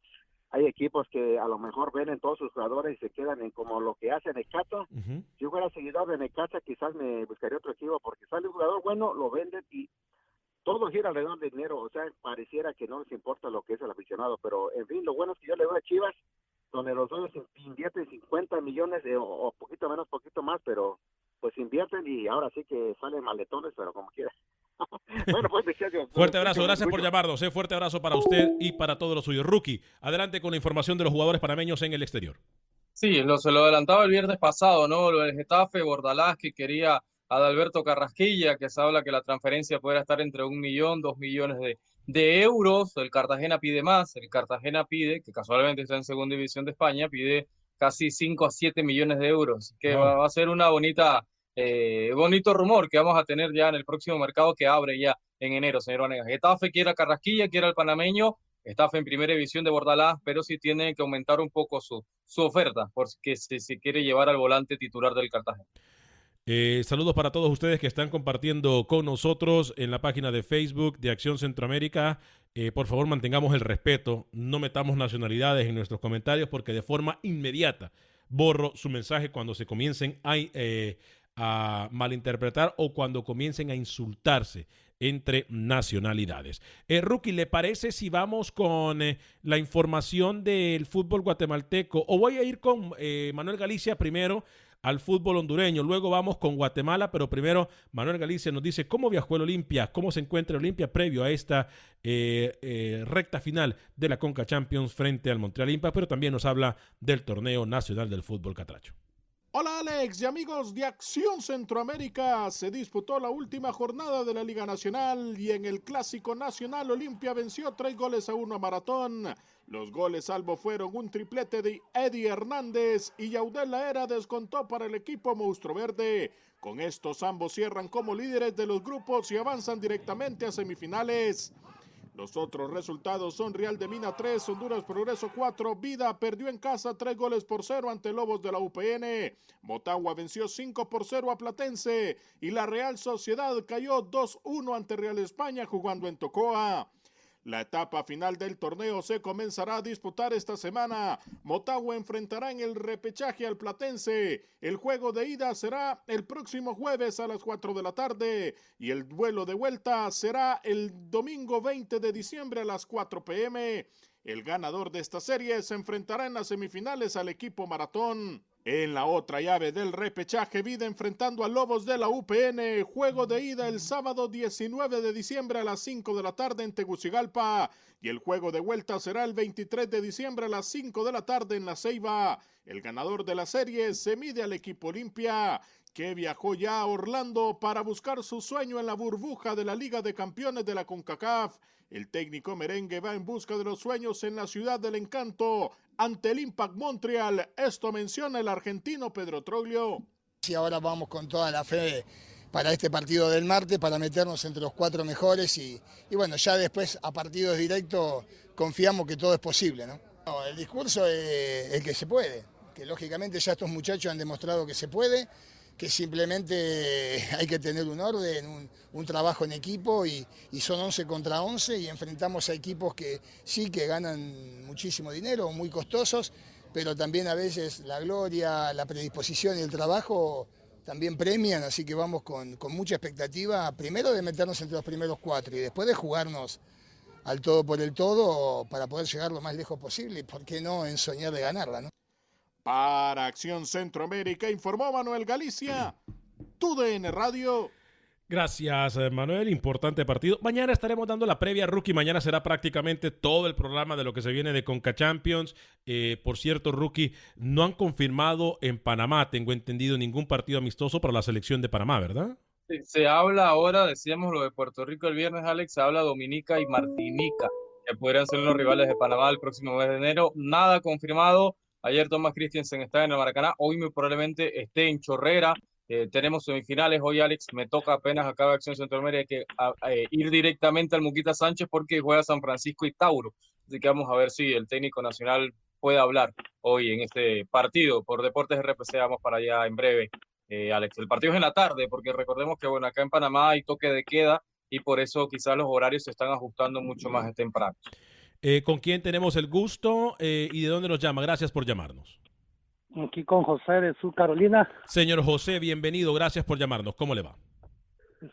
hay equipos que a lo mejor venden todos sus jugadores y se quedan en como lo que hace Necaxa. Si yo fuera seguidor de Necaxa, quizás me buscaría otro equipo porque sale un jugador bueno, lo venden y todo gira alrededor del dinero. O sea, pareciera que no les importa lo que es el aficionado, pero en fin, lo bueno es que yo le veo a Chivas, donde los dueños invierten 50 millones de- o, o poquito menos, poquito más, pero pues invierten y ahora sí que salen maletones, pero como quiera. [LAUGHS] bueno, pues muchachos, Fuerte abrazo, gracias por llamarnos. ¿eh? Fuerte abrazo para usted y para todos los suyos. Rookie, adelante con la información de los jugadores panameños en el exterior. Sí, lo, se lo adelantaba el viernes pasado, ¿no? Lo del Getafe, Bordalás, que quería a Adalberto Carrasquilla, que se habla que la transferencia podría estar entre un millón, dos millones de, de euros. El Cartagena pide más, el Cartagena pide, que casualmente está en segunda división de España, pide casi 5 a 7 millones de euros. Que Wow. va, va a ser una bonita, eh, bonito rumor que vamos a tener ya en el próximo mercado que abre ya en enero, señor Vanegas. Getafe quiere a Carrasquilla, quiere al panameño, Getafe en primera división de Bordalás, pero sí tiene que aumentar un poco su, su oferta, porque si se quiere llevar al volante titular del Cartagena. Eh, saludos para todos ustedes que están compartiendo con nosotros en la página de Facebook de Acción Centroamérica. Eh, por favor, mantengamos el respeto, no metamos nacionalidades en nuestros comentarios porque de forma inmediata borro su mensaje cuando se comiencen a, a malinterpretar o cuando comiencen a insultarse entre nacionalidades. Eh, Rookie, ¿le parece si vamos con eh, la información del fútbol guatemalteco? O voy a ir con eh, Manuel Galicia primero al fútbol hondureño. Luego vamos con Guatemala, pero primero Manuel Galicia nos dice cómo viajó el Olimpia, cómo se encuentra el Olimpia previo a esta eh, recta final de la Conca Champions frente al Montreal Impact, pero también nos habla del torneo nacional del fútbol catracho. Hola Alex y amigos de Acción Centroamérica. Se disputó la última jornada de la Liga Nacional y en el Clásico Nacional Olimpia venció tres goles a uno a Maratón. Los goles salvo fueron un triplete de Eddie Hernández y Yaudel Laera descontó para el equipo Monstruo Verde. Con estos ambos cierran como líderes de los grupos y avanzan directamente a semifinales. Los otros resultados son Real de Mina 3, Honduras Progreso 4, Vida perdió en casa 3 goles por 0 ante Lobos de la UPN, Motagua venció 5 por 0 a Platense y la Real Sociedad cayó 2-1 ante Real España jugando en Tocoa. La etapa final del torneo se comenzará a disputar esta semana. Motagua enfrentará en el repechaje al Platense. El juego de ida será el próximo jueves a las 4 de la tarde y el duelo de vuelta será el domingo 20 de diciembre a las 4 pm. El ganador de esta serie se enfrentará en las semifinales al equipo Maratón. En la otra llave del repechaje, Vida enfrentando a Lobos de la UPN. Juego de ida el sábado 19 de diciembre a las 5 de la tarde en Tegucigalpa. Y el juego de vuelta será el 23 de diciembre a las 5 de la tarde en La Ceiba. El ganador de la serie se mide al equipo Olimpia, que viajó ya a Orlando para buscar su sueño en la burbuja de la Liga de Campeones de la CONCACAF. El técnico merengue va en busca de los sueños en la ciudad del encanto ante el Impact Montreal. Esto menciona el argentino Pedro Troglio. Y ahora vamos con toda la fe para este partido del martes, para meternos entre los cuatro mejores y, bueno, ya después a partidos directos confiamos que todo es posible. ¿no? No, el discurso es el que se puede, que lógicamente ya estos muchachos han demostrado que se puede que simplemente [LAUGHS] hay que tener un orden, un, trabajo en equipo y, son 11 contra 11 y enfrentamos a equipos que sí que ganan muchísimo dinero, muy costosos, pero también a veces la gloria, la predisposición y el trabajo también premian, así que vamos con, con mucha expectativa, primero de meternos entre los primeros cuatro y después de jugarnos al todo por el todo para poder llegar lo más lejos posible y por qué no en soñar de ganarla. ¿no? Para Acción Centroamérica informó Manuel Galicia, TUDN Radio. Gracias, Manuel. Importante partido. Mañana estaremos dando la previa rookie. Mañana será prácticamente todo el programa de lo que se viene de Conca Champions. Eh, por cierto, rookie, no han confirmado en Panamá, tengo entendido, ningún partido amistoso para la selección de Panamá, ¿verdad? Sí, se habla ahora, decíamos lo de Puerto Rico el viernes, Alex, se habla Dominica y Martinica, que podrían ser los rivales de Panamá el próximo mes de enero. Nada confirmado. Ayer Thomas Christensen estaba en el Maracaná, hoy muy probablemente esté en Chorrera. Eh, tenemos semifinales, hoy Alex me toca apenas acaba Acción Centroamérica que a, a, ir directamente al Muquita Sánchez porque juega San Francisco y Tauro. Así que vamos a ver si el técnico nacional puede hablar hoy en este partido. Por Deportes RPC vamos para allá en breve, eh, Alex. El partido es en la tarde porque recordemos que bueno, acá en Panamá hay toque de queda y por eso quizás los horarios se están ajustando mucho más temprano. Eh, ¿Con quién tenemos el gusto eh, y de dónde nos llama? Gracias por llamarnos. Aquí con José de Sur Carolina. Señor José, bienvenido. Gracias por llamarnos. ¿Cómo le va?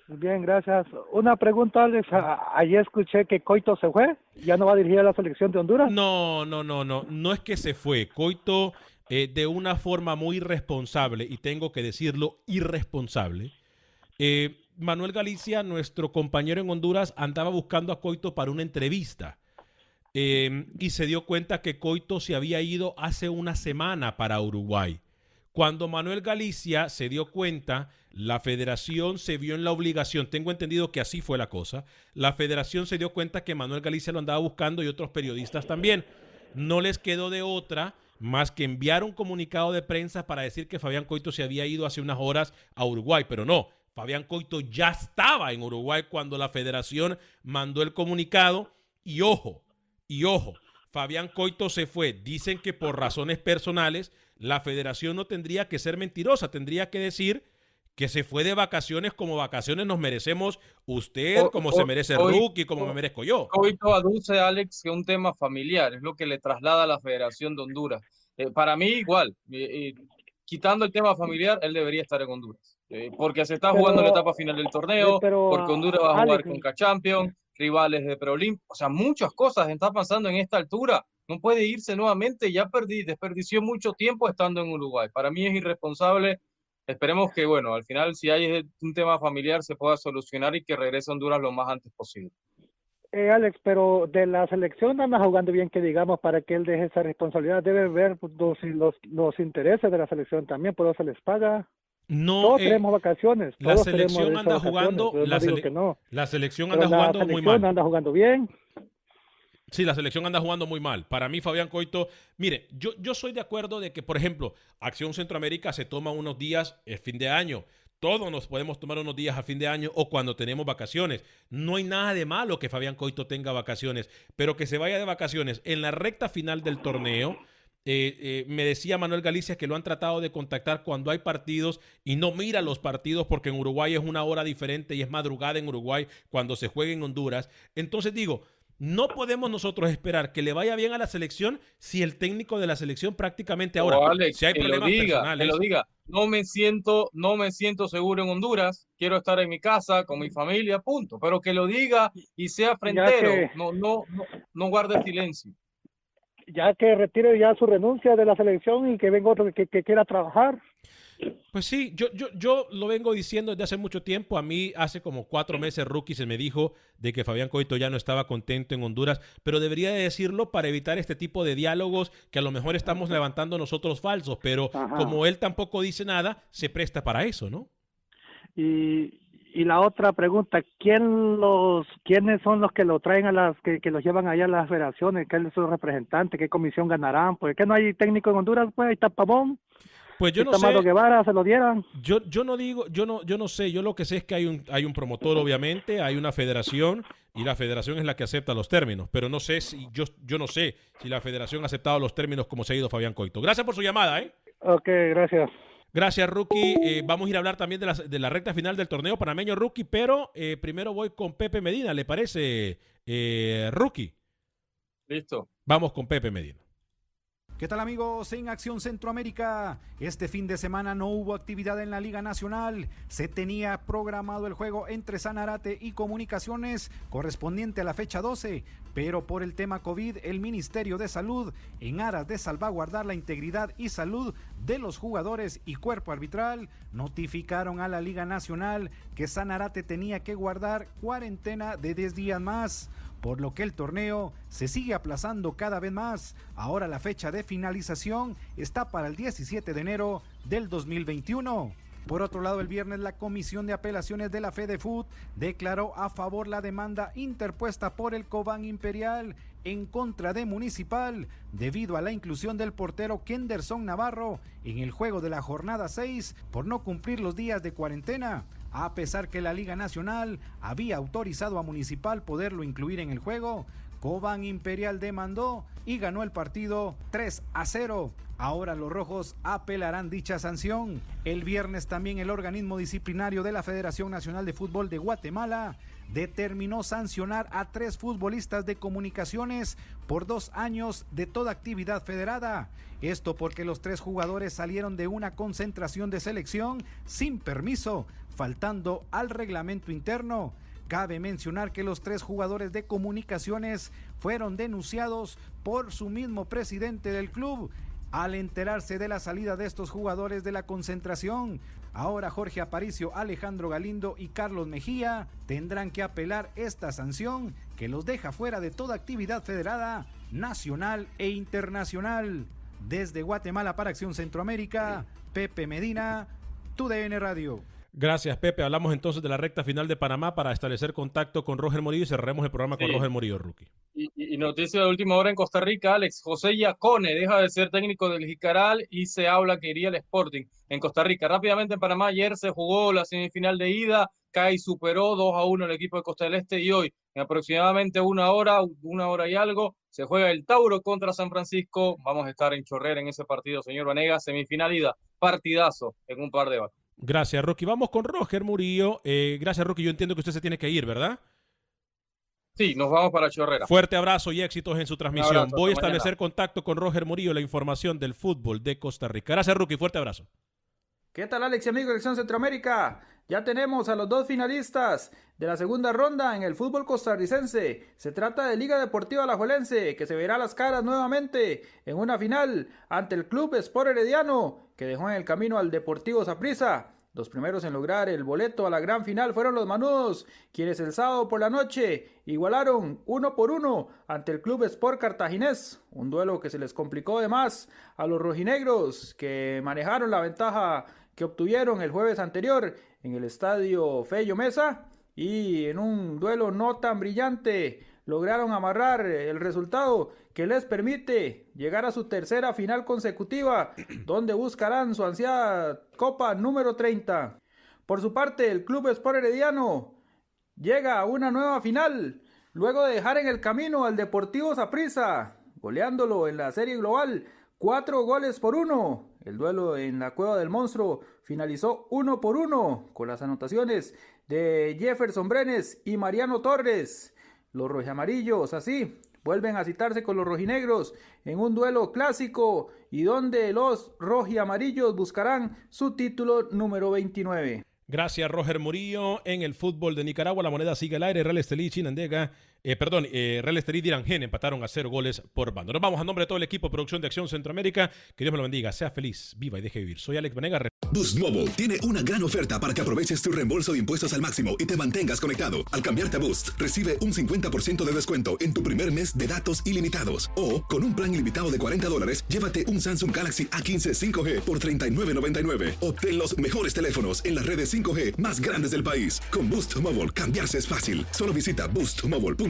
Bien, gracias. Una pregunta, Alex. Ayer escuché que Coito se fue. ¿Ya no va a dirigir a la selección de Honduras? No, no, no, no. No es que se fue. Coito, eh, de una forma muy irresponsable, y tengo que decirlo, irresponsable. Eh, Manuel Galicia, nuestro compañero en Honduras, andaba buscando a Coito para una entrevista. Eh, y se dio cuenta que Coito se había ido hace una semana para Uruguay. Cuando Manuel Galicia se dio cuenta, la federación se vio en la obligación, tengo entendido que así fue la cosa, la federación se dio cuenta que Manuel Galicia lo andaba buscando y otros periodistas también. No les quedó de otra más que enviar un comunicado de prensa para decir que Fabián Coito se había ido hace unas horas a Uruguay, pero no, Fabián Coito ya estaba en Uruguay cuando la federación mandó el comunicado y ojo, y ojo, Fabián Coito se fue. Dicen que por razones personales la federación no tendría que ser mentirosa, tendría que decir que se fue de vacaciones como vacaciones nos merecemos usted, como o, se merece hoy, Rookie, como o, me merezco yo. Coito aduce, Alex, que un tema familiar es lo que le traslada a la Federación de Honduras. Eh, para mí, igual, eh, quitando el tema familiar, él debería estar en Honduras. Eh, porque se está jugando pero, la etapa final del torneo, pero, porque Honduras va a jugar Alex, con Champions rivales de Preolimp, o sea, muchas cosas están pasando en esta altura. No puede irse nuevamente, ya perdí, desperdició mucho tiempo estando en Uruguay. Para mí es irresponsable. Esperemos que, bueno, al final, si hay un tema familiar, se pueda solucionar y que regrese a Honduras lo más antes posible. Eh, Alex, pero de la selección anda jugando bien que digamos para que él deje esa responsabilidad. Debe ver los, los, los intereses de la selección también, por eso se les paga. No, todos eh, tenemos vacaciones. La todos selección anda jugando, la, no sele que no. la, selección anda la jugando muy mal. anda jugando bien. Sí, la selección anda jugando muy mal. Para mí, Fabián Coito, mire, yo, yo soy de acuerdo de que, por ejemplo, Acción Centroamérica se toma unos días el fin de año. Todos nos podemos tomar unos días a fin de año o cuando tenemos vacaciones. No hay nada de malo que Fabián Coito tenga vacaciones, pero que se vaya de vacaciones en la recta final del torneo. Eh, eh, me decía Manuel Galicia que lo han tratado de contactar cuando hay partidos y no mira los partidos porque en Uruguay es una hora diferente y es madrugada en Uruguay cuando se juega en Honduras. Entonces digo, no podemos nosotros esperar que le vaya bien a la selección si el técnico de la selección prácticamente ahora, si hay que problemas lo diga, personales. que lo diga. No me siento, no me siento seguro en Honduras. Quiero estar en mi casa con mi familia, punto. Pero que lo diga y sea frentero. que- No, no, no, no guarde silencio. Ya que retire ya su renuncia de la selección y que venga otro que, que quiera trabajar. Pues sí, yo, yo, yo lo vengo diciendo desde hace mucho tiempo. A mí hace como cuatro meses, Rookie, se me dijo de que Fabián Coito ya no estaba contento en Honduras, pero debería de decirlo para evitar este tipo de diálogos que a lo mejor estamos levantando nosotros falsos, pero Ajá. como él tampoco dice nada, se presta para eso, ¿no? Y, y la otra pregunta, ¿quién los, ¿quiénes son los que lo traen a las, que, que los llevan allá a las federaciones? ¿Quiénes son los representantes? ¿Qué comisión ganarán? Porque que no hay técnico en Honduras, pues ahí está Pavón. Pues yo no sé. Guevara, se lo dieran. Yo, yo no digo, yo no, yo no sé, yo lo que sé es que hay un, hay un promotor, obviamente, hay una federación, y la federación es la que acepta los términos, pero no sé si, yo, yo no sé si la federación ha aceptado los términos como se ha ido Fabián Coito. Gracias por su llamada, ¿eh? Ok, gracias. Gracias, Rookie. Eh, vamos a ir a hablar también de la, de la recta final del torneo panameño, Rookie, pero eh, primero voy con Pepe Medina, ¿le parece, eh, Rookie? Listo. Vamos con Pepe Medina. ¿Qué tal amigos en Acción Centroamérica? Este fin de semana no hubo actividad en la Liga Nacional. Se tenía programado el juego entre Sanarate y Comunicaciones correspondiente a la fecha 12, pero por el tema COVID el Ministerio de Salud, en aras de salvaguardar la integridad y salud de los jugadores y cuerpo arbitral, notificaron a la Liga Nacional que Sanarate tenía que guardar cuarentena de 10 días más por lo que el torneo se sigue aplazando cada vez más. Ahora la fecha de finalización está para el 17 de enero del 2021. Por otro lado, el viernes la Comisión de Apelaciones de la FedeFoot declaró a favor la demanda interpuesta por el Cobán Imperial en contra de Municipal debido a la inclusión del portero Kenderson Navarro en el juego de la jornada 6 por no cumplir los días de cuarentena. A pesar que la Liga Nacional había autorizado a Municipal poderlo incluir en el juego, Cobán Imperial demandó y ganó el partido 3 a 0. Ahora los rojos apelarán dicha sanción. El viernes también el organismo disciplinario de la Federación Nacional de Fútbol de Guatemala determinó sancionar a tres futbolistas de comunicaciones por dos años de toda actividad federada. Esto porque los tres jugadores salieron de una concentración de selección sin permiso, faltando al reglamento interno. Cabe mencionar que los tres jugadores de comunicaciones fueron denunciados por su mismo presidente del club al enterarse de la salida de estos jugadores de la concentración. Ahora Jorge Aparicio, Alejandro Galindo y Carlos Mejía tendrán que apelar esta sanción que los deja fuera de toda actividad federada, nacional e internacional. Desde Guatemala para Acción Centroamérica, Pepe Medina, TUDN Radio. Gracias, Pepe. Hablamos entonces de la recta final de Panamá para establecer contacto con Roger Morillo y cerraremos el programa con. Roger Morillo, Rookie. Y, noticia de última hora en Costa Rica, Alex José Yacone deja de ser técnico del Jicaral y se habla que iría al Sporting en Costa Rica. Rápidamente en Panamá, ayer se jugó la semifinal de ida, CAI superó 2 a 1 el equipo de Costa del Este y hoy, en aproximadamente una hora, una hora y algo, se juega el Tauro contra San Francisco. Vamos a estar en Chorrera en ese partido, señor Vanegas, semifinal ida, partidazo en un par de horas. Gracias, Rookie. Vamos con Roger Murillo. Eh, gracias, Rookie. Yo entiendo que usted se tiene que ir, ¿verdad? Sí, nos vamos para Chorrera. Fuerte abrazo y éxitos en su transmisión. abrazo, Voy a establecer mañana. contacto con Roger Murillo, la información del fútbol de Costa Rica. Gracias, Rookie. Fuerte abrazo. ¿Qué tal Alex y amigos de Elección Centroamérica? Ya tenemos a los dos finalistas de la segunda ronda en el fútbol costarricense. Se trata de Liga Deportiva Alajuelense, que se verá las caras nuevamente en una final ante el Club Sport Herediano, que dejó en el camino al Deportivo Saprissa. Los primeros en lograr el boleto a la gran final fueron los Manudos, quienes el sábado por la noche igualaron uno por uno ante el Club Sport Cartaginés, un duelo que se les complicó de más a los rojinegros que manejaron la ventaja que obtuvieron el jueves anterior en el estadio Fello Mesa y en un duelo no tan brillante lograron amarrar el resultado que les permite llegar a su tercera final consecutiva, [CLEARS THROAT] donde buscarán su ansiada Copa número 30. Por su parte, el Club Sport Herediano llega a una nueva final, luego de dejar en el camino al Deportivo Saprissa, goleándolo en la serie global, cuatro goles por uno. El duelo en la Cueva del Monstruo finalizó uno por uno, con las anotaciones de Jefferson Brenes y Mariano Torres. Los rojamarillos, así, vuelven a citarse con los rojinegros en un duelo clásico y donde los rojiamarillos buscarán su título número 29. Gracias, Roger Murillo. En el fútbol de Nicaragua, la moneda sigue al aire. Real Estelí, Chinandega, eh, perdón, eh, Real Estelí y Dirangén empataron a cero goles por bando. Nos vamos a nombre de todo el equipo de producción de Acción Centroamérica. Que Dios me lo bendiga. Sea feliz, viva y deje vivir. Soy Alex Venegas. Boost Mobile tiene una gran oferta para que aproveches tu reembolso de impuestos al máximo y te mantengas conectado. Al cambiarte a Boost, recibe un 50% de descuento en tu primer mes de datos ilimitados. O, con un plan ilimitado de 40 dólares, llévate un Samsung Galaxy A15 5G por $39.99. Obtén los mejores teléfonos en las redes 5G más grandes del país. Con Boost Mobile, cambiarse es fácil. Solo visita